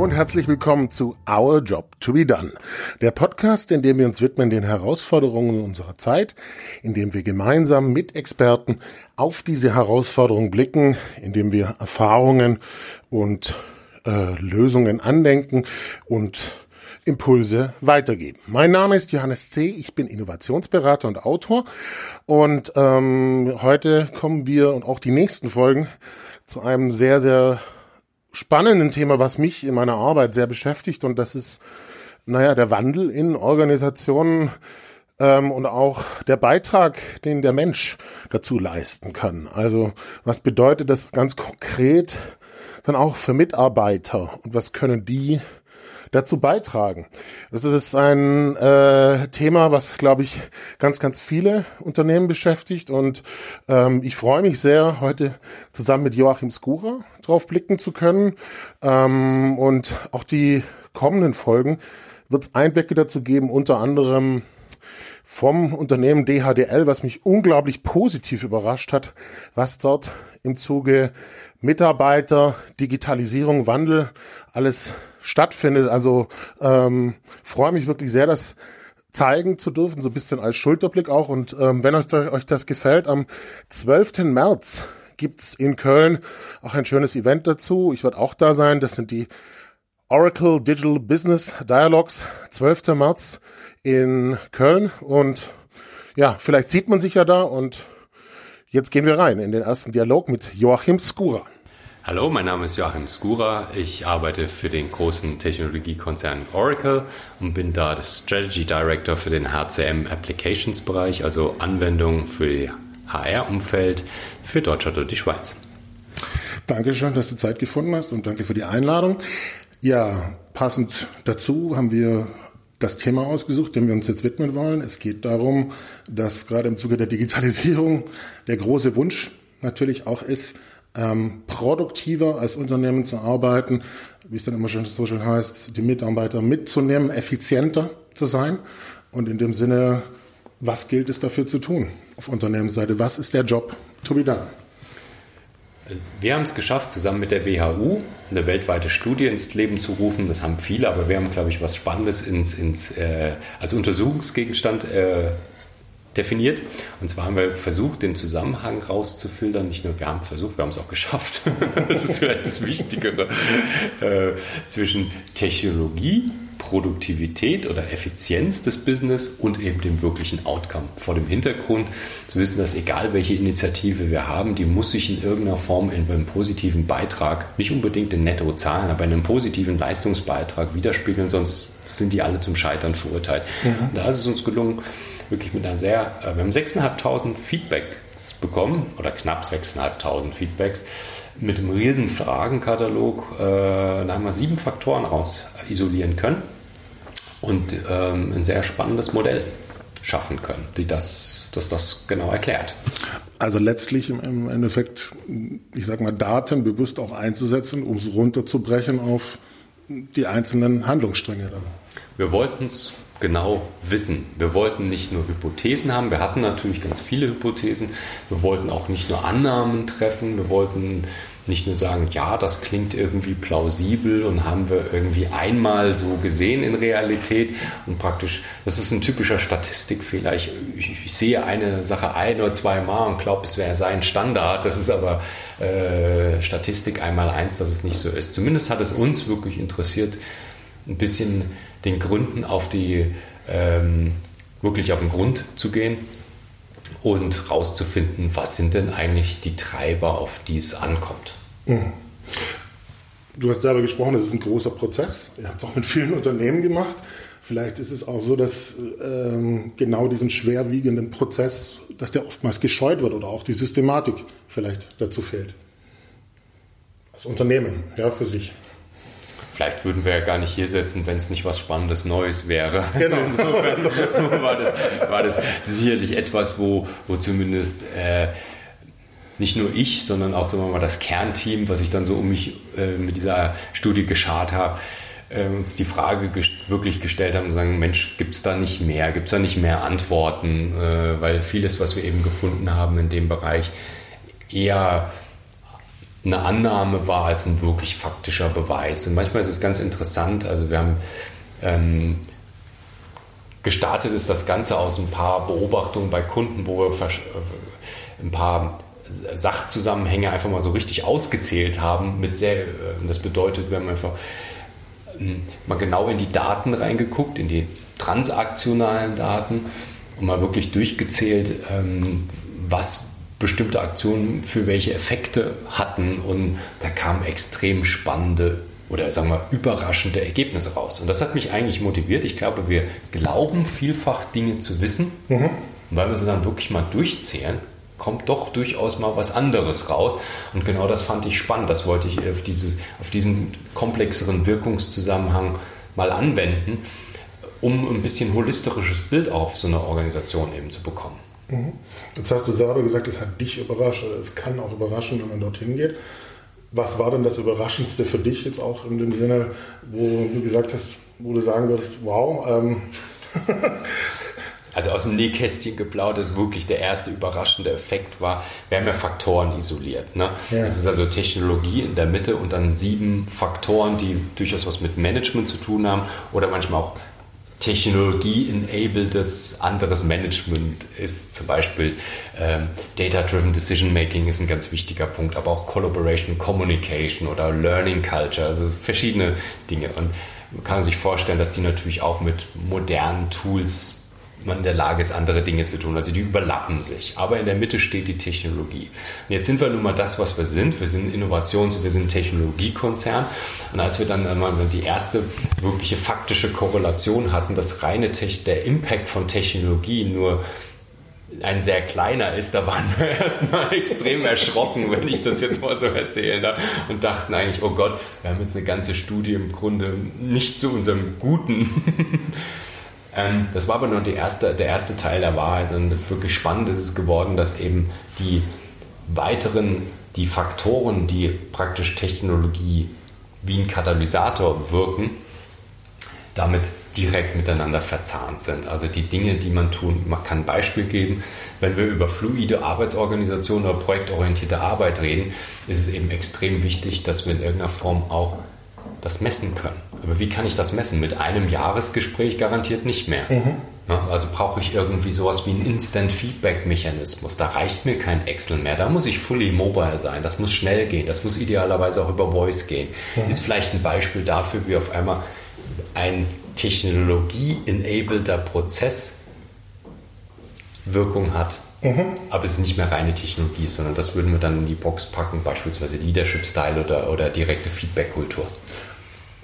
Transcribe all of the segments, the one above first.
Und herzlich willkommen zu Our Job to be Done, der Podcast, in dem wir uns widmen den Herausforderungen unserer Zeit, in dem wir gemeinsam mit Experten auf diese Herausforderungen blicken, in dem wir Erfahrungen und äh, Lösungen andenken und Impulse weitergeben. Mein Name ist Johannes C., ich bin Innovationsberater und Autor und ähm, heute kommen wir und auch die nächsten Folgen zu einem sehr, sehr spannenden Thema, was mich in meiner Arbeit sehr beschäftigt und das ist, naja, der Wandel in Organisationen ähm, und auch der Beitrag, den der Mensch dazu leisten kann. Also was bedeutet das ganz konkret dann auch für Mitarbeiter und was können die dazu beitragen. Das ist ein äh, Thema, was, glaube ich, ganz, ganz viele Unternehmen beschäftigt. Und ähm, ich freue mich sehr, heute zusammen mit Joachim Skura drauf blicken zu können. Ähm, und auch die kommenden Folgen wird es Einblicke dazu geben, unter anderem vom Unternehmen DHDL, was mich unglaublich positiv überrascht hat, was dort im Zuge Mitarbeiter, Digitalisierung, Wandel alles stattfindet. Also ähm, freue mich wirklich sehr, das zeigen zu dürfen, so ein bisschen als Schulterblick auch. Und ähm, wenn euch, euch das gefällt, am 12. März gibt's in Köln auch ein schönes Event dazu. Ich werde auch da sein. Das sind die Oracle Digital Business Dialogues, 12. März in Köln. Und ja, vielleicht sieht man sich ja da. Und jetzt gehen wir rein in den ersten Dialog mit Joachim Skura. Hallo, mein Name ist Joachim Skura. Ich arbeite für den großen Technologiekonzern Oracle und bin da Strategy Director für den HCM Applications Bereich, also Anwendungen für die HR-Umfeld für Deutschland und die Schweiz. Dankeschön, dass du Zeit gefunden hast und danke für die Einladung. Ja, passend dazu haben wir das Thema ausgesucht, dem wir uns jetzt widmen wollen. Es geht darum, dass gerade im Zuge der Digitalisierung der große Wunsch natürlich auch ist, ähm, produktiver als Unternehmen zu arbeiten, wie es dann immer schon so schön heißt, die Mitarbeiter mitzunehmen, effizienter zu sein. Und in dem Sinne, was gilt es dafür zu tun auf Unternehmensseite? Was ist der Job to be done? Wir haben es geschafft, zusammen mit der WHU eine weltweite Studie ins Leben zu rufen. Das haben viele, aber wir haben, glaube ich, was Spannendes ins, ins, äh, als Untersuchungsgegenstand äh, definiert. Und zwar haben wir versucht, den Zusammenhang rauszufiltern. Nicht nur, wir haben versucht, wir haben es auch geschafft. das ist vielleicht das Wichtigere. Äh, zwischen Technologie, Produktivität oder Effizienz des Business und eben dem wirklichen Outcome. Vor dem Hintergrund zu wissen, dass egal welche Initiative wir haben, die muss sich in irgendeiner Form in einem positiven Beitrag, nicht unbedingt in Nettozahlen, aber in einem positiven Leistungsbeitrag widerspiegeln, sonst sind die alle zum Scheitern verurteilt. Mhm. Da ist es uns gelungen, wirklich mit einer sehr, äh, wir haben 6.500 Feedbacks bekommen oder knapp 6.500 Feedbacks mit einem riesen Fragenkatalog. Äh, da haben wir sieben Faktoren raus isolieren können und ähm, ein sehr spannendes Modell schaffen können, die das, das das genau erklärt. Also letztlich im Endeffekt, ich sage mal, Daten bewusst auch einzusetzen, um es runterzubrechen auf die einzelnen Handlungsstränge dann. Wir wollten es genau wissen. Wir wollten nicht nur Hypothesen haben, wir hatten natürlich ganz viele Hypothesen, wir wollten auch nicht nur Annahmen treffen, wir wollten nicht nur sagen, ja, das klingt irgendwie plausibel und haben wir irgendwie einmal so gesehen in Realität und praktisch, das ist ein typischer Statistikfehler. Ich, ich, ich sehe eine Sache ein oder zwei Mal und glaube, es wäre sein Standard. Das ist aber äh, Statistik einmal eins, dass es nicht so ist. Zumindest hat es uns wirklich interessiert, ein bisschen den Gründen auf die, ähm, wirklich auf den Grund zu gehen und rauszufinden, was sind denn eigentlich die Treiber, auf die es ankommt. Mhm. Du hast selber gesprochen, das ist ein großer Prozess. Ihr habt es auch mit vielen Unternehmen gemacht. Vielleicht ist es auch so, dass ähm, genau diesen schwerwiegenden Prozess, dass der oftmals gescheut wird oder auch die Systematik vielleicht dazu fehlt. Als Unternehmen, ja, für sich vielleicht würden wir ja gar nicht hier sitzen, wenn es nicht was Spannendes Neues wäre. Genau. Insofern war das, war das sicherlich etwas, wo, wo zumindest äh, nicht nur ich, sondern auch sagen wir mal, das Kernteam, was ich dann so um mich äh, mit dieser Studie geschart habe, äh, uns die Frage gest wirklich gestellt haben und sagen, Mensch, gibt es da nicht mehr? Gibt es da nicht mehr Antworten? Äh, weil vieles, was wir eben gefunden haben in dem Bereich, eher eine Annahme war als ein wirklich faktischer Beweis. Und manchmal ist es ganz interessant, also wir haben ähm, gestartet ist das Ganze aus ein paar Beobachtungen bei Kunden, wo wir äh, ein paar Sachzusammenhänge einfach mal so richtig ausgezählt haben. Mit sehr, äh, das bedeutet, wir haben einfach ähm, mal genau in die Daten reingeguckt, in die transaktionalen Daten und mal wirklich durchgezählt, ähm, was bestimmte Aktionen für welche Effekte hatten. Und da kamen extrem spannende oder sagen wir überraschende Ergebnisse raus. Und das hat mich eigentlich motiviert. Ich glaube, wir glauben vielfach Dinge zu wissen, mhm. weil wir sie dann wirklich mal durchzählen, kommt doch durchaus mal was anderes raus. Und genau das fand ich spannend. Das wollte ich auf, dieses, auf diesen komplexeren Wirkungszusammenhang mal anwenden, um ein bisschen holistisches Bild auf so eine Organisation eben zu bekommen. Mhm. Jetzt hast du selber gesagt, es hat dich überrascht oder es kann auch überraschen, wenn man dorthin geht. Was war denn das Überraschendste für dich jetzt auch in dem Sinne, wo du gesagt hast, wo du sagen würdest, wow. Ähm. also aus dem Nähkästchen geplaudert, wirklich der erste überraschende Effekt war, wir haben ja Faktoren isoliert. Ne? Ja. Es ist also Technologie in der Mitte und dann sieben Faktoren, die durchaus was mit Management zu tun haben oder manchmal auch Technologie-enabledes anderes Management ist. Zum Beispiel ähm, Data-Driven Decision Making ist ein ganz wichtiger Punkt, aber auch Collaboration, Communication oder Learning Culture, also verschiedene Dinge. Und man kann sich vorstellen, dass die natürlich auch mit modernen Tools man in der Lage ist, andere Dinge zu tun. Also die überlappen sich. Aber in der Mitte steht die Technologie. Und jetzt sind wir nun mal das, was wir sind. Wir sind Innovations- wir sind Technologiekonzern. Und als wir dann einmal die erste wirkliche faktische Korrelation hatten, dass reine Tech der Impact von Technologie nur ein sehr kleiner ist, da waren wir erstmal extrem erschrocken, wenn ich das jetzt mal so erzählen darf, und dachten eigentlich, oh Gott, wir haben jetzt eine ganze Studie im Grunde nicht zu unserem Guten ähm, das war aber nur erste, der erste Teil der Wahrheit. Und wirklich spannend ist es geworden, dass eben die weiteren, die Faktoren, die praktisch Technologie wie ein Katalysator wirken, damit direkt miteinander verzahnt sind. Also die Dinge, die man tun, man kann ein Beispiel geben, wenn wir über fluide Arbeitsorganisation oder projektorientierte Arbeit reden, ist es eben extrem wichtig, dass wir in irgendeiner Form auch das messen können. Aber wie kann ich das messen? Mit einem Jahresgespräch garantiert nicht mehr. Mhm. Also brauche ich irgendwie sowas wie einen Instant-Feedback-Mechanismus. Da reicht mir kein Excel mehr. Da muss ich fully mobile sein. Das muss schnell gehen. Das muss idealerweise auch über Voice gehen. Mhm. Ist vielleicht ein Beispiel dafür, wie auf einmal ein technologie-enableder Prozess Wirkung hat. Mhm. Aber es ist nicht mehr reine Technologie, sondern das würden wir dann in die Box packen, beispielsweise Leadership Style oder, oder direkte Feedback-Kultur.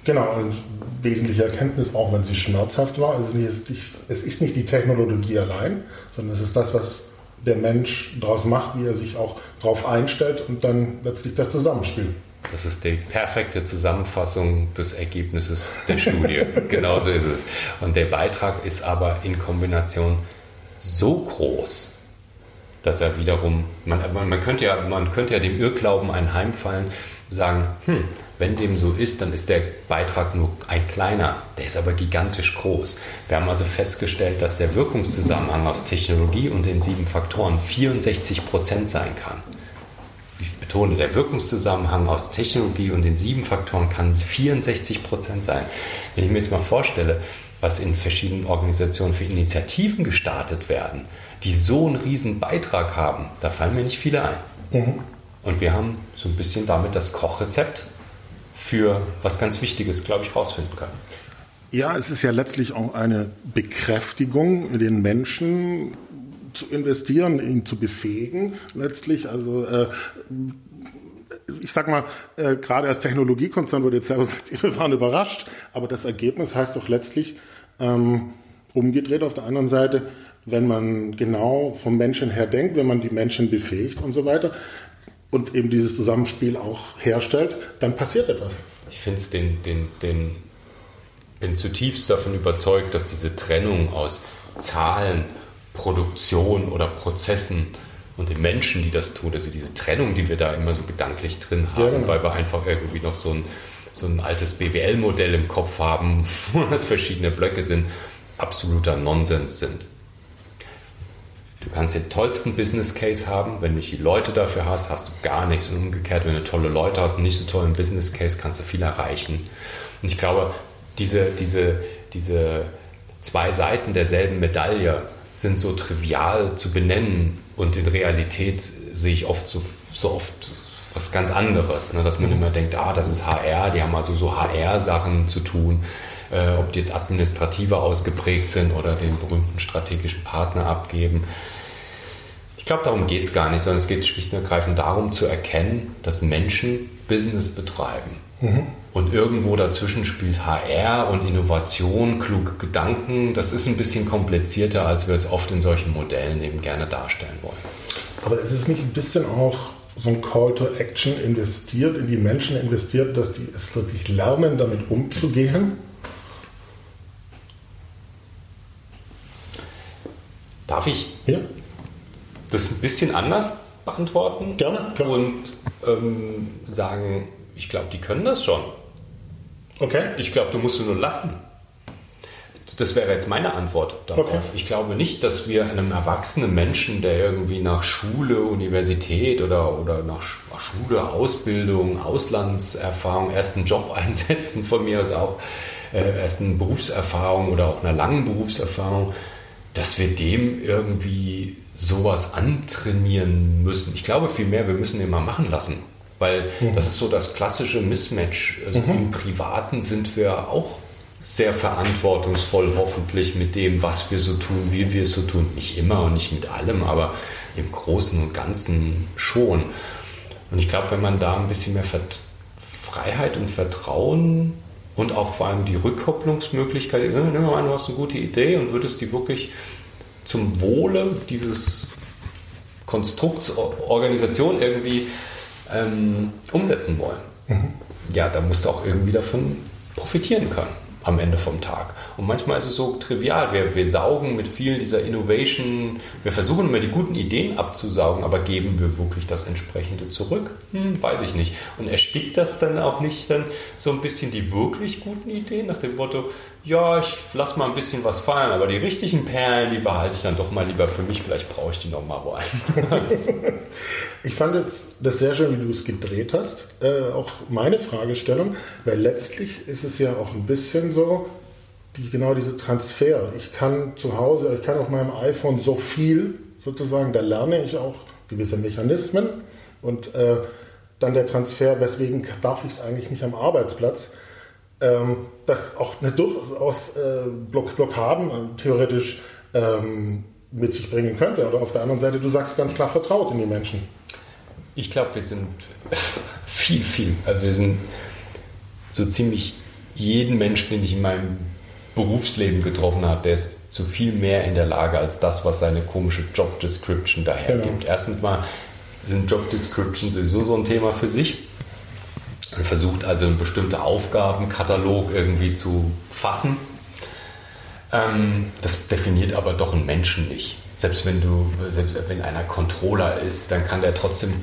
Genau, und wesentliche Erkenntnis, auch wenn sie schmerzhaft war, es ist, nicht, es ist nicht die Technologie allein, sondern es ist das, was der Mensch daraus macht, wie er sich auch darauf einstellt und dann letztlich das Zusammenspiel. Das ist die perfekte Zusammenfassung des Ergebnisses der Studie. Genauso ist es. Und der Beitrag ist aber in Kombination so groß, dass er wiederum, man, man, könnte, ja, man könnte ja dem Irrglauben einheimfallen, sagen, hm, wenn dem so ist, dann ist der Beitrag nur ein kleiner, der ist aber gigantisch groß. Wir haben also festgestellt, dass der Wirkungszusammenhang aus Technologie und den sieben Faktoren 64 Prozent sein kann. Ich betone, der Wirkungszusammenhang aus Technologie und den sieben Faktoren kann 64 Prozent sein. Wenn ich mir jetzt mal vorstelle, was in verschiedenen Organisationen für Initiativen gestartet werden, die so einen riesen Beitrag haben, da fallen mir nicht viele ein. Mhm. Und wir haben so ein bisschen damit das Kochrezept für was ganz Wichtiges, glaube ich, rausfinden können. Ja, es ist ja letztlich auch eine Bekräftigung, den Menschen zu investieren, ihn zu befähigen, letztlich. Also äh, ich sag mal, äh, gerade als Technologiekonzern wurde jetzt selber gesagt, wir waren überrascht, aber das Ergebnis heißt doch letztlich ähm, umgedreht auf der anderen Seite, wenn man genau vom Menschen her denkt, wenn man die Menschen befähigt und so weiter, und eben dieses Zusammenspiel auch herstellt, dann passiert etwas. Ich finde es den, den, den, bin zutiefst davon überzeugt, dass diese Trennung aus Zahlen, Produktion oder Prozessen und den Menschen, die das tun, also diese Trennung, die wir da immer so gedanklich drin haben, ja, genau. weil wir einfach irgendwie noch so ein, so ein altes BWL-Modell im Kopf haben, wo das verschiedene Blöcke sind, absoluter Nonsens sind. Du kannst den tollsten Business Case haben, wenn du nicht die Leute dafür hast, hast du gar nichts. Und umgekehrt, wenn du tolle Leute hast und nicht so tollen Business Case, kannst du viel erreichen. Und ich glaube, diese, diese, diese zwei Seiten derselben Medaille sind so trivial zu benennen und in Realität sehe ich oft so, so oft was ganz anderes, ne? dass man immer denkt, ah, das ist HR, die haben also so HR-Sachen zu tun, äh, ob die jetzt administrativer ausgeprägt sind oder den berühmten strategischen Partner abgeben. Ich glaube, darum geht es gar nicht, sondern es geht schlicht und ergreifend darum zu erkennen, dass Menschen Business betreiben. Mhm. Und irgendwo dazwischen spielt HR und Innovation, kluge Gedanken. Das ist ein bisschen komplizierter, als wir es oft in solchen Modellen eben gerne darstellen wollen. Aber ist es nicht ein bisschen auch so ein Call to Action investiert, in die Menschen investiert, dass die es wirklich lernen, damit umzugehen? Darf ich ja. Das ein bisschen anders beantworten? Gerne. Klar. Und ähm, sagen, ich glaube, die können das schon. Okay. Ich glaube, du musst du nur lassen. Das wäre jetzt meine Antwort darauf. Okay. Ich glaube nicht, dass wir einem erwachsenen Menschen, der irgendwie nach Schule, Universität oder, oder nach Schule, Ausbildung, Auslandserfahrung, ersten Job einsetzen, von mir aus auch äh, ersten Berufserfahrung oder auch einer langen Berufserfahrung, dass wir dem irgendwie sowas antrainieren müssen. Ich glaube vielmehr, wir müssen ihn mal machen lassen. Weil mhm. das ist so das klassische Mismatch. Also mhm. im Privaten sind wir auch sehr verantwortungsvoll, hoffentlich mit dem, was wir so tun, wie wir es so tun. Nicht immer und nicht mit allem, aber im Großen und Ganzen schon. Und ich glaube, wenn man da ein bisschen mehr Freiheit und Vertrauen und auch vor allem die Rückkopplungsmöglichkeit, nehmen wir mal an, du hast eine gute Idee und würdest die wirklich zum Wohle dieses Konstrukts Organisation irgendwie ähm, umsetzen wollen. Mhm. Ja, da musst du auch irgendwie davon profitieren können am Ende vom Tag. Und manchmal ist es so trivial. Wir, wir saugen mit vielen dieser Innovation, wir versuchen immer die guten Ideen abzusaugen, aber geben wir wirklich das entsprechende zurück? Hm, weiß ich nicht. Und erstickt das dann auch nicht dann so ein bisschen die wirklich guten Ideen nach dem Motto, ja, ich lass mal ein bisschen was fallen, aber die richtigen Perlen, die behalte ich dann doch mal lieber für mich. Vielleicht brauche ich die noch mal woanders. ich fand das sehr schön, wie du es gedreht hast. Äh, auch meine Fragestellung, weil letztlich ist es ja auch ein bisschen so, die, genau diese Transfer. Ich kann zu Hause, ich kann auf meinem iPhone so viel sozusagen, da lerne ich auch gewisse Mechanismen und äh, dann der Transfer, weswegen darf ich es eigentlich nicht am Arbeitsplatz? ähm, das auch eine durchaus äh, Block Blockaden äh, theoretisch ähm, mit sich bringen könnte. Oder auf der anderen Seite, du sagst ganz klar vertraut in die Menschen. Ich glaube, wir sind viel, viel. Also wir sind so ziemlich jeden Menschen, den ich in meinem Berufsleben getroffen habe, der ist zu viel mehr in der Lage als das, was seine komische Job Description dahergibt. Genau. Erstens mal sind Job Descriptions sowieso so ein Thema für sich. Man versucht also einen bestimmten Aufgabenkatalog irgendwie zu fassen. Ähm, das definiert aber doch einen Menschen nicht. Selbst wenn du, selbst wenn einer Controller ist, dann kann der trotzdem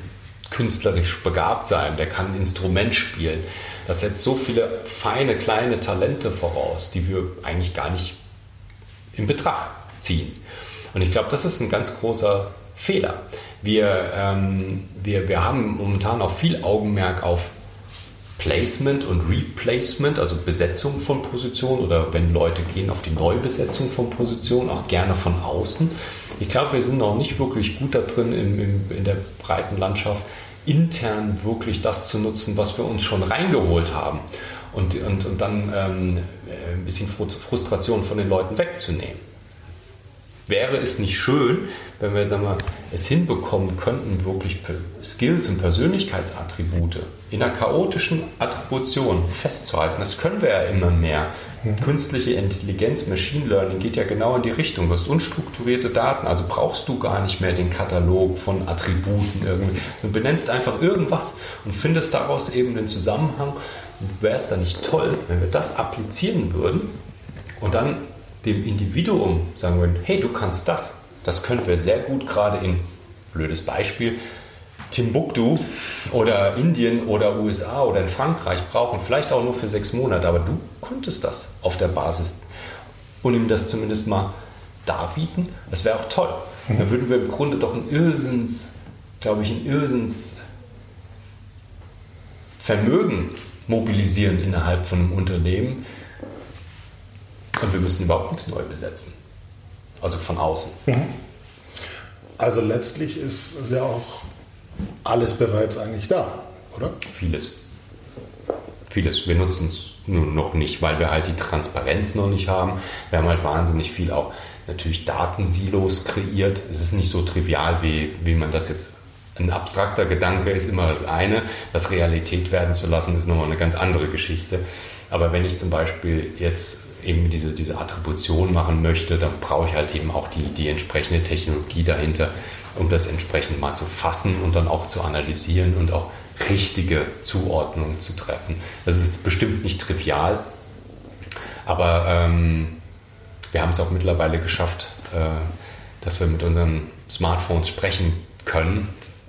künstlerisch begabt sein, der kann ein Instrument spielen. Das setzt so viele feine, kleine Talente voraus, die wir eigentlich gar nicht in Betracht ziehen. Und ich glaube, das ist ein ganz großer Fehler. Wir, ähm, wir, wir haben momentan auch viel Augenmerk auf Placement und Replacement, also Besetzung von Positionen oder wenn Leute gehen auf die Neubesetzung von Positionen, auch gerne von außen. Ich glaube, wir sind noch nicht wirklich gut da drin im, im, in der breiten Landschaft, intern wirklich das zu nutzen, was wir uns schon reingeholt haben und, und, und dann ähm, ein bisschen Frustration von den Leuten wegzunehmen. Wäre es nicht schön, wenn wir mal, es hinbekommen könnten, wirklich Skills und Persönlichkeitsattribute in einer chaotischen Attribution festzuhalten? Das können wir ja immer mehr. Mhm. Künstliche Intelligenz, Machine Learning geht ja genau in die Richtung. Du hast unstrukturierte Daten, also brauchst du gar nicht mehr den Katalog von Attributen irgendwie. Du benennst einfach irgendwas und findest daraus eben den Zusammenhang. Wäre es dann nicht toll, wenn wir das applizieren würden und dann dem Individuum sagen würden, hey, du kannst das. Das können wir sehr gut gerade in, blödes Beispiel, Timbuktu oder Indien oder USA oder in Frankreich brauchen. Vielleicht auch nur für sechs Monate, aber du konntest das auf der Basis. Und ihm das zumindest mal darbieten, das wäre auch toll. Mhm. Dann würden wir im Grunde doch ein Irrsinns, glaube ich, ein Irrsinns Vermögen mobilisieren innerhalb von einem Unternehmen und wir müssen überhaupt nichts neu besetzen. Also von außen. Mhm. Also letztlich ist ja auch alles bereits eigentlich da, oder? Vieles. Vieles. Wir nutzen es nur noch nicht, weil wir halt die Transparenz noch nicht haben. Wir haben halt wahnsinnig viel auch natürlich Datensilos kreiert. Es ist nicht so trivial, wie, wie man das jetzt. Ein abstrakter Gedanke ist immer das eine, das Realität werden zu lassen, ist nochmal eine ganz andere Geschichte. Aber wenn ich zum Beispiel jetzt eben diese, diese Attribution machen möchte, dann brauche ich halt eben auch die, die entsprechende Technologie dahinter, um das entsprechend mal zu fassen und dann auch zu analysieren und auch richtige Zuordnungen zu treffen. Das ist bestimmt nicht trivial, aber ähm, wir haben es auch mittlerweile geschafft, äh, dass wir mit unseren Smartphones sprechen können,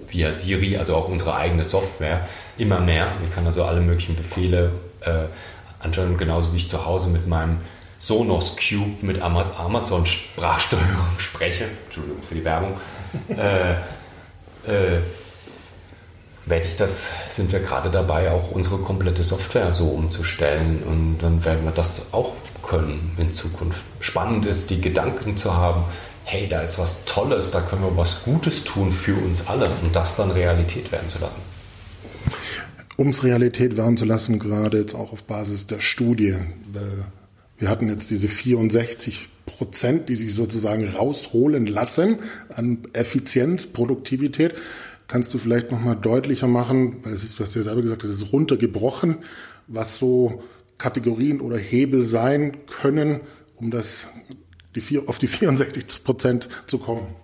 via Siri, also auch unsere eigene Software, immer mehr. Ich kann also alle möglichen Befehle äh, anscheinend genauso wie ich zu Hause mit meinem Sonos Cube mit Amazon Sprachsteuerung spreche. Entschuldigung für die Werbung. äh, äh, werde ich das, sind wir gerade dabei, auch unsere komplette Software so umzustellen und dann werden wir das auch können in Zukunft. Spannend ist, die Gedanken zu haben, hey, da ist was Tolles, da können wir was Gutes tun für uns alle und das dann Realität werden zu lassen. Um es Realität werden zu lassen, gerade jetzt auch auf Basis der Studie. Wir hatten jetzt diese 64 Prozent, die sich sozusagen rausholen lassen an Effizienz, Produktivität. Kannst du vielleicht nochmal deutlicher machen, weil es ist, du hast ja selber gesagt, es ist runtergebrochen, was so Kategorien oder Hebel sein können, um das die vier, auf die 64 Prozent zu kommen?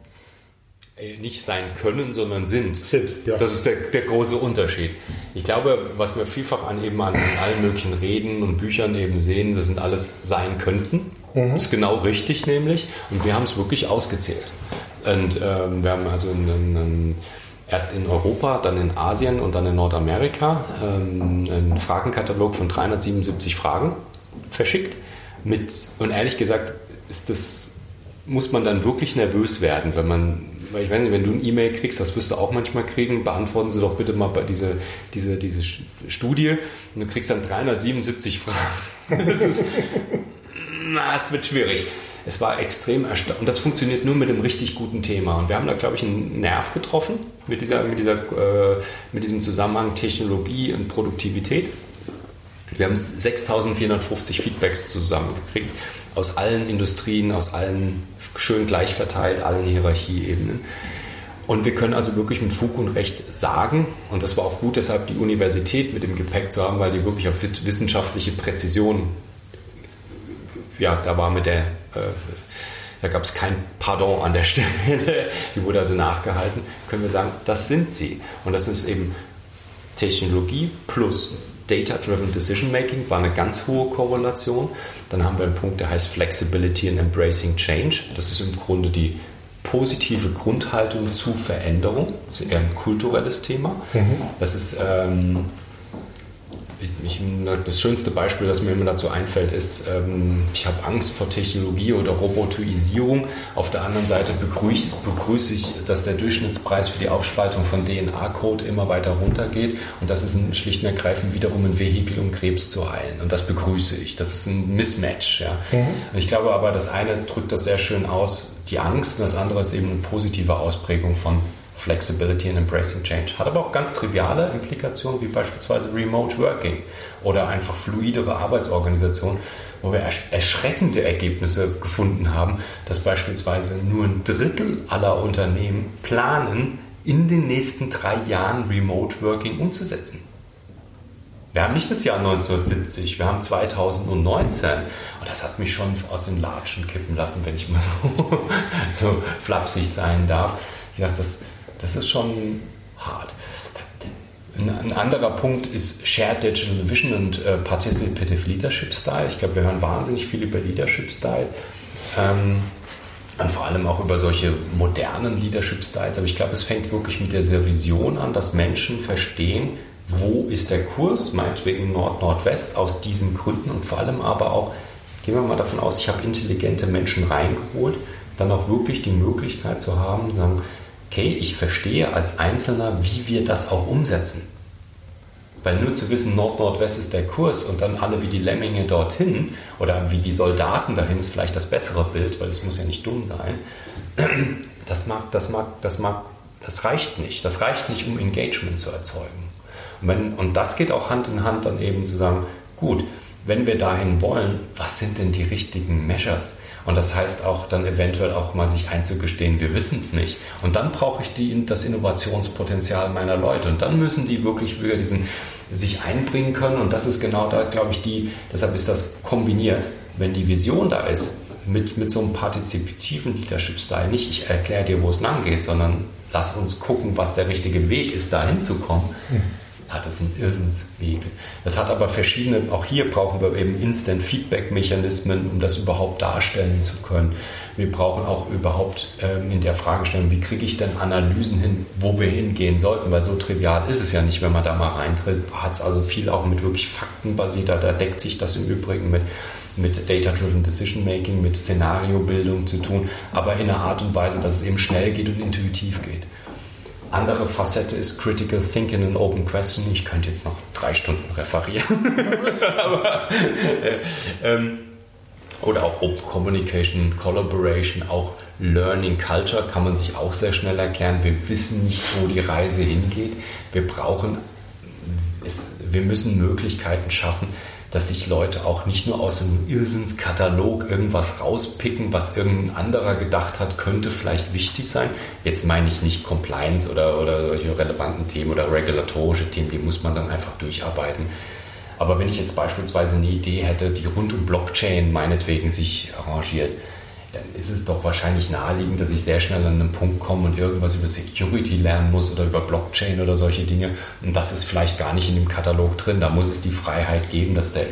Äh, nicht sein können, sondern sind. Sind, ja. Das ist der, der große Unterschied. Ich glaube, was wir vielfach an eben an allen möglichen Reden und Büchern eben sehen, das sind alles sein könnten. Mhm. Das ist genau richtig nämlich. Und wir haben es wirklich ausgezählt. Und ähm, wir haben also einen, einen erst in Europa, dann in Asien und dann in Nordamerika ähm, einen Fragenkatalog von 377 Fragen verschickt. Mit, und ehrlich gesagt ist das, muss man dann wirklich nervös werden, wenn man, weil ich weiß nicht, wenn du ein E-Mail kriegst, das wirst du auch manchmal kriegen, beantworten Sie doch bitte mal diese, diese, diese Studie und du kriegst dann 377 Fragen. Das ist, na, es wird schwierig es war extrem erstaunlich. Und das funktioniert nur mit einem richtig guten Thema. Und wir haben da, glaube ich, einen Nerv getroffen mit, dieser, mit, dieser, äh, mit diesem Zusammenhang Technologie und Produktivität. Wir haben 6450 Feedbacks zusammengekriegt aus allen Industrien, aus allen schön gleich verteilt, allen Hierarchieebenen. Und wir können also wirklich mit Fug und Recht sagen, und das war auch gut, deshalb die Universität mit dem Gepäck zu haben, weil die wirklich auf wissenschaftliche Präzision, ja, da war mit der äh, da gab es kein Pardon an der Stelle, die wurde also nachgehalten, können wir sagen, das sind sie. Und das ist eben Technologie plus Data-Driven Decision Making, war eine ganz hohe Korrelation. Dann haben wir einen Punkt, der heißt Flexibility and Embracing Change. Das ist im Grunde die positive Grundhaltung zu Veränderung. Das ist eher ein kulturelles Thema. Mhm. Das ist ähm, ich, das schönste Beispiel, das mir immer dazu einfällt, ist, ähm, ich habe Angst vor Technologie oder Robotisierung. Auf der anderen Seite begrüße, begrüße ich, dass der Durchschnittspreis für die Aufspaltung von DNA-Code immer weiter runtergeht. Und das ist ein, schlicht und ergreifend wiederum ein Vehikel, um Krebs zu heilen. Und das begrüße ich. Das ist ein Mismatch. Ja. Mhm. Und ich glaube aber, das eine drückt das sehr schön aus, die Angst, und das andere ist eben eine positive Ausprägung von Flexibility and Embracing Change. Hat aber auch ganz triviale Implikationen, wie beispielsweise Remote Working oder einfach fluidere Arbeitsorganisation, wo wir erschreckende Ergebnisse gefunden haben, dass beispielsweise nur ein Drittel aller Unternehmen planen, in den nächsten drei Jahren Remote Working umzusetzen. Wir haben nicht das Jahr 1970, wir haben 2019. Und das hat mich schon aus den Latschen kippen lassen, wenn ich mal so, so flapsig sein darf. Ich dachte, das, das ist schon hart. Ein anderer Punkt ist Shared Digital Vision und äh, Participative Leadership Style. Ich glaube, wir hören wahnsinnig viel über Leadership Style. Ähm, und vor allem auch über solche modernen Leadership Styles. Aber ich glaube, es fängt wirklich mit dieser Vision an, dass Menschen verstehen, wo ist der Kurs, meinetwegen Nord-Nordwest, aus diesen Gründen und vor allem aber auch, gehen wir mal davon aus, ich habe intelligente Menschen reingeholt, dann auch wirklich die Möglichkeit zu haben, sagen, okay, ich verstehe als Einzelner, wie wir das auch umsetzen. Weil nur zu wissen, Nord-Nordwest ist der Kurs und dann alle wie die Lemminge dorthin oder wie die Soldaten dahin ist vielleicht das bessere Bild, weil es muss ja nicht dumm sein. Das mag, das mag, das mag, das reicht nicht. Das reicht nicht, um Engagement zu erzeugen. Und, wenn, und das geht auch Hand in Hand dann eben zu sagen, gut, wenn wir dahin wollen, was sind denn die richtigen Measures? Und das heißt auch dann eventuell auch mal sich einzugestehen, wir wissen es nicht. Und dann brauche ich die, das Innovationspotenzial meiner Leute. Und dann müssen die wirklich wieder diesen, sich einbringen können. Und das ist genau da, glaube ich, die, deshalb ist das kombiniert. Wenn die Vision da ist, mit, mit so einem partizipativen Leadership-Style, nicht ich erkläre dir, wo es lang geht, sondern lass uns gucken, was der richtige Weg ist, da hinzukommen. Mhm hat es einen Irrsinnsweg. Es hat aber verschiedene, auch hier brauchen wir eben Instant-Feedback-Mechanismen, um das überhaupt darstellen zu können. Wir brauchen auch überhaupt ähm, in der Fragestellung, wie kriege ich denn Analysen hin, wo wir hingehen sollten, weil so trivial ist es ja nicht, wenn man da mal reintritt. Hat es also viel auch mit wirklich faktenbasierter, da deckt sich das im Übrigen mit mit Data-Driven Decision Making, mit Szenariobildung zu tun, aber in einer Art und Weise, dass es eben schnell geht und intuitiv geht andere Facette ist Critical Thinking and Open Questioning. Ich könnte jetzt noch drei Stunden referieren. Aber, äh, ähm, oder auch Open Communication, Collaboration, auch Learning Culture kann man sich auch sehr schnell erklären. Wir wissen nicht, wo die Reise hingeht. Wir brauchen, es, wir müssen Möglichkeiten schaffen, dass sich Leute auch nicht nur aus einem Irrsinnskatalog irgendwas rauspicken, was irgendein anderer gedacht hat, könnte vielleicht wichtig sein. Jetzt meine ich nicht Compliance oder, oder solche relevanten Themen oder regulatorische Themen, die muss man dann einfach durcharbeiten. Aber wenn ich jetzt beispielsweise eine Idee hätte, die rund um Blockchain meinetwegen sich arrangiert, dann ist es doch wahrscheinlich naheliegend, dass ich sehr schnell an einen Punkt komme und irgendwas über Security lernen muss oder über Blockchain oder solche Dinge. Und das ist vielleicht gar nicht in dem Katalog drin. Da muss es die Freiheit geben, dass der,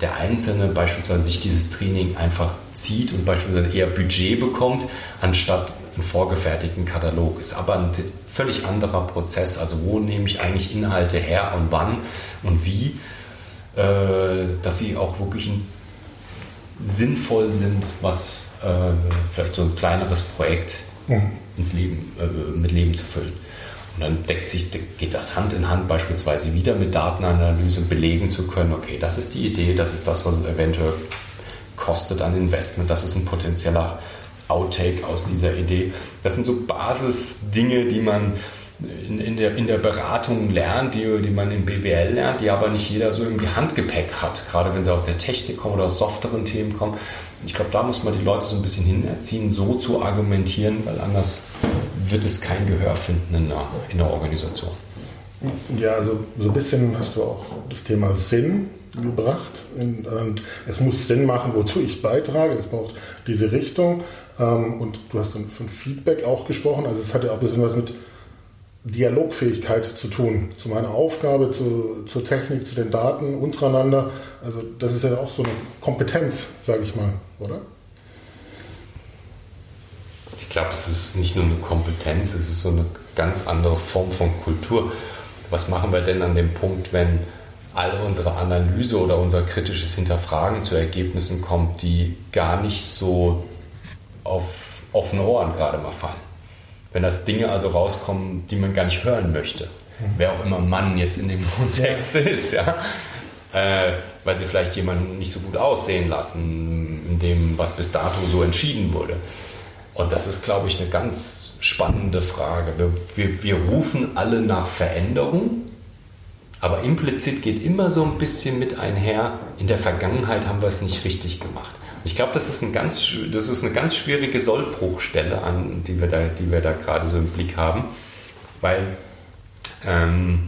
der Einzelne beispielsweise sich dieses Training einfach zieht und beispielsweise eher Budget bekommt, anstatt einen vorgefertigten Katalog. Ist aber ein völlig anderer Prozess. Also wo nehme ich eigentlich Inhalte her und wann und wie, äh, dass sie auch wirklich sinnvoll sind, was vielleicht so ein kleineres Projekt mhm. ins Leben, äh, mit Leben zu füllen. Und dann deckt sich, geht das Hand in Hand beispielsweise wieder mit Datenanalyse belegen zu können, okay, das ist die Idee, das ist das, was es eventuell kostet an Investment, das ist ein potenzieller Outtake aus dieser Idee. Das sind so Basisdinge, die man in, in, der, in der Beratung lernt, die, die man im BWL lernt, die aber nicht jeder so irgendwie Handgepäck hat, gerade wenn sie aus der Technik kommen oder aus softeren Themen kommen. Ich glaube, da muss man die Leute so ein bisschen hinerziehen, so zu argumentieren, weil anders wird es kein Gehör finden in der, in der Organisation. Ja, also so ein bisschen hast du auch das Thema Sinn gebracht. Und es muss Sinn machen, wozu ich beitrage. Es braucht diese Richtung. Ähm, und du hast dann von Feedback auch gesprochen. Also es hat ja auch ein bisschen was mit Dialogfähigkeit zu tun, zu meiner Aufgabe, zu, zur Technik, zu den Daten untereinander. Also das ist ja auch so eine Kompetenz, sage ich mal, oder? Ich glaube, das ist nicht nur eine Kompetenz, es ist so eine ganz andere Form von Kultur. Was machen wir denn an dem Punkt, wenn all unsere Analyse oder unser kritisches Hinterfragen zu Ergebnissen kommt, die gar nicht so auf offene Ohren gerade mal fallen? Wenn das Dinge also rauskommen, die man gar nicht hören möchte. Mhm. Wer auch immer Mann jetzt in dem Kontext ja. ist, ja. Äh, weil sie vielleicht jemanden nicht so gut aussehen lassen, in dem, was bis dato so entschieden wurde. Und das ist, glaube ich, eine ganz spannende Frage. Wir, wir, wir rufen alle nach Veränderung, aber implizit geht immer so ein bisschen mit einher, in der Vergangenheit haben wir es nicht richtig gemacht. Ich glaube, das, ist das ist eine ganz schwierige Sollbruchstelle, an, die, wir da, die wir da gerade so im Blick haben, weil ähm,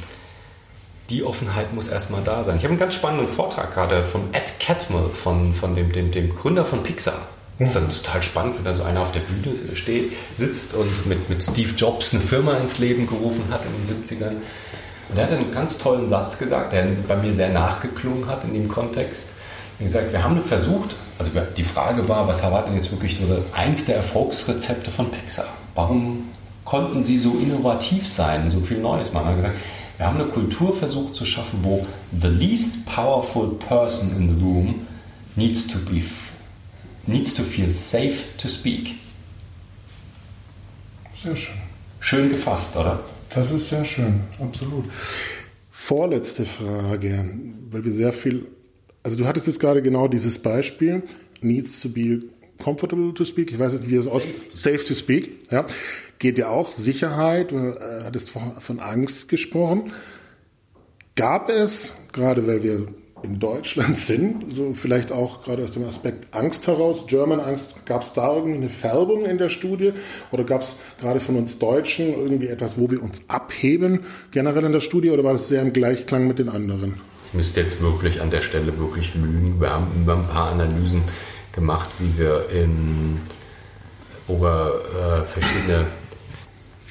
die Offenheit muss erstmal da sein. Ich habe einen ganz spannenden Vortrag gerade von Ed Catmull, von, von dem, dem, dem Gründer von Pixar. Das ist dann total spannend, wenn da so einer auf der Bühne steht, sitzt und mit, mit Steve Jobs eine Firma ins Leben gerufen hat in den 70ern. Und er hat einen ganz tollen Satz gesagt, der bei mir sehr nachgeklungen hat in dem Kontext. Hat gesagt, wir haben versucht, also die Frage war, was war denn jetzt wirklich eins der Erfolgsrezepte von Pixar? Warum konnten sie so innovativ sein, so viel Neues machen? Wir haben gesagt, wir haben eine Kultur versucht zu schaffen, wo the least powerful person in the room needs to be needs to feel safe to speak. Sehr schön. Schön gefasst, oder? Das ist sehr schön, absolut. Vorletzte Frage, weil wir sehr viel, also du hattest jetzt gerade genau dieses Beispiel, needs to be comfortable to speak, ich weiß nicht, wie das aus, safe. To speak, ja, geht ja auch Sicherheit, du äh, hattest von Angst gesprochen. Gab es, gerade weil wir in Deutschland sind, so vielleicht auch gerade aus dem Aspekt Angst heraus, German Angst, gab es da irgendwie eine Färbung in der Studie? Oder gab es gerade von uns Deutschen irgendwie etwas, wo wir uns abheben generell in der Studie? Oder war das sehr im Gleichklang mit den anderen? Müsste jetzt wirklich an der Stelle wirklich lügen. Wir haben über ein paar Analysen gemacht, wie wir in, wo wir äh, verschiedene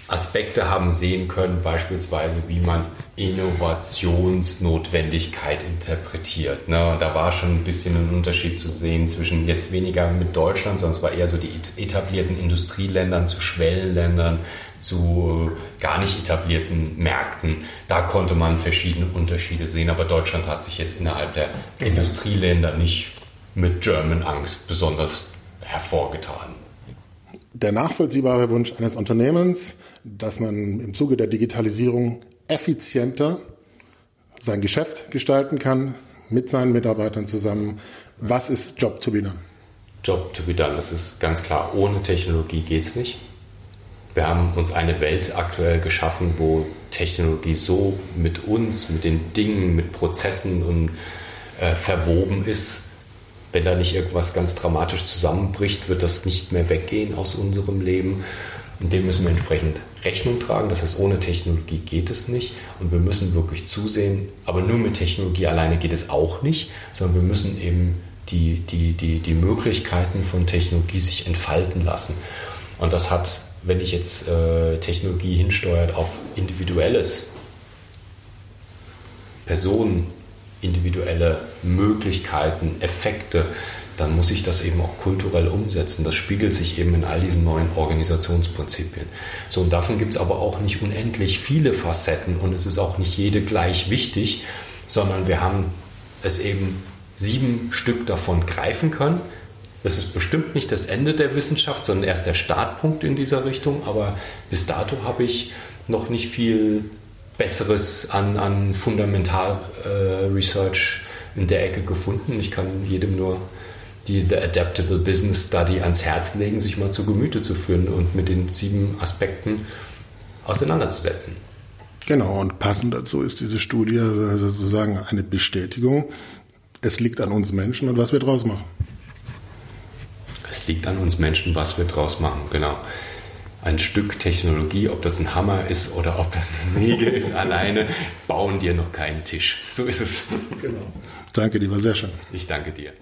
Aspekte haben sehen können, beispielsweise wie man Innovationsnotwendigkeit interpretiert. Ne? Da war schon ein bisschen ein Unterschied zu sehen zwischen jetzt weniger mit Deutschland, sondern es war eher so die etablierten Industrieländern zu Schwellenländern, zu gar nicht etablierten Märkten. Da konnte man verschiedene Unterschiede sehen, aber Deutschland hat sich jetzt innerhalb der Industrieländer nicht mit German Angst besonders hervorgetan. Der nachvollziehbare Wunsch eines Unternehmens, dass man im Zuge der Digitalisierung effizienter sein Geschäft gestalten kann, mit seinen Mitarbeitern zusammen. Was ist Job to be done? Job to be done, das ist ganz klar. Ohne Technologie geht es nicht. Wir haben uns eine Welt aktuell geschaffen, wo Technologie so mit uns, mit den Dingen, mit Prozessen und äh, verwoben ist, wenn da nicht irgendwas ganz dramatisch zusammenbricht, wird das nicht mehr weggehen aus unserem Leben. Und dem müssen wir entsprechend Rechnung tragen. Das heißt, ohne Technologie geht es nicht. Und wir müssen wirklich zusehen, aber nur mit Technologie alleine geht es auch nicht, sondern wir müssen eben die, die, die, die Möglichkeiten von Technologie sich entfalten lassen. Und das hat, wenn ich jetzt äh, Technologie hinsteuert auf individuelles, Personen, individuelle Möglichkeiten, Effekte, dann muss ich das eben auch kulturell umsetzen. Das spiegelt sich eben in all diesen neuen Organisationsprinzipien. So, und davon gibt es aber auch nicht unendlich viele Facetten und es ist auch nicht jede gleich wichtig, sondern wir haben es eben sieben Stück davon greifen können. Es ist bestimmt nicht das Ende der Wissenschaft, sondern erst der Startpunkt in dieser Richtung, aber bis dato habe ich noch nicht viel Besseres an, an Fundamental-Research äh, in der Ecke gefunden. Ich kann jedem nur die The Adaptable Business Study ans Herz legen, sich mal zu Gemüte zu führen und mit den sieben Aspekten auseinanderzusetzen. Genau, und passend dazu ist diese Studie sozusagen eine Bestätigung. Es liegt an uns Menschen und was wir draus machen. Es liegt an uns Menschen, was wir draus machen, genau ein Stück Technologie, ob das ein Hammer ist oder ob das eine Säge ist, alleine bauen dir noch keinen Tisch. So ist es. Genau. Danke dir, war sehr schön. Ich danke dir.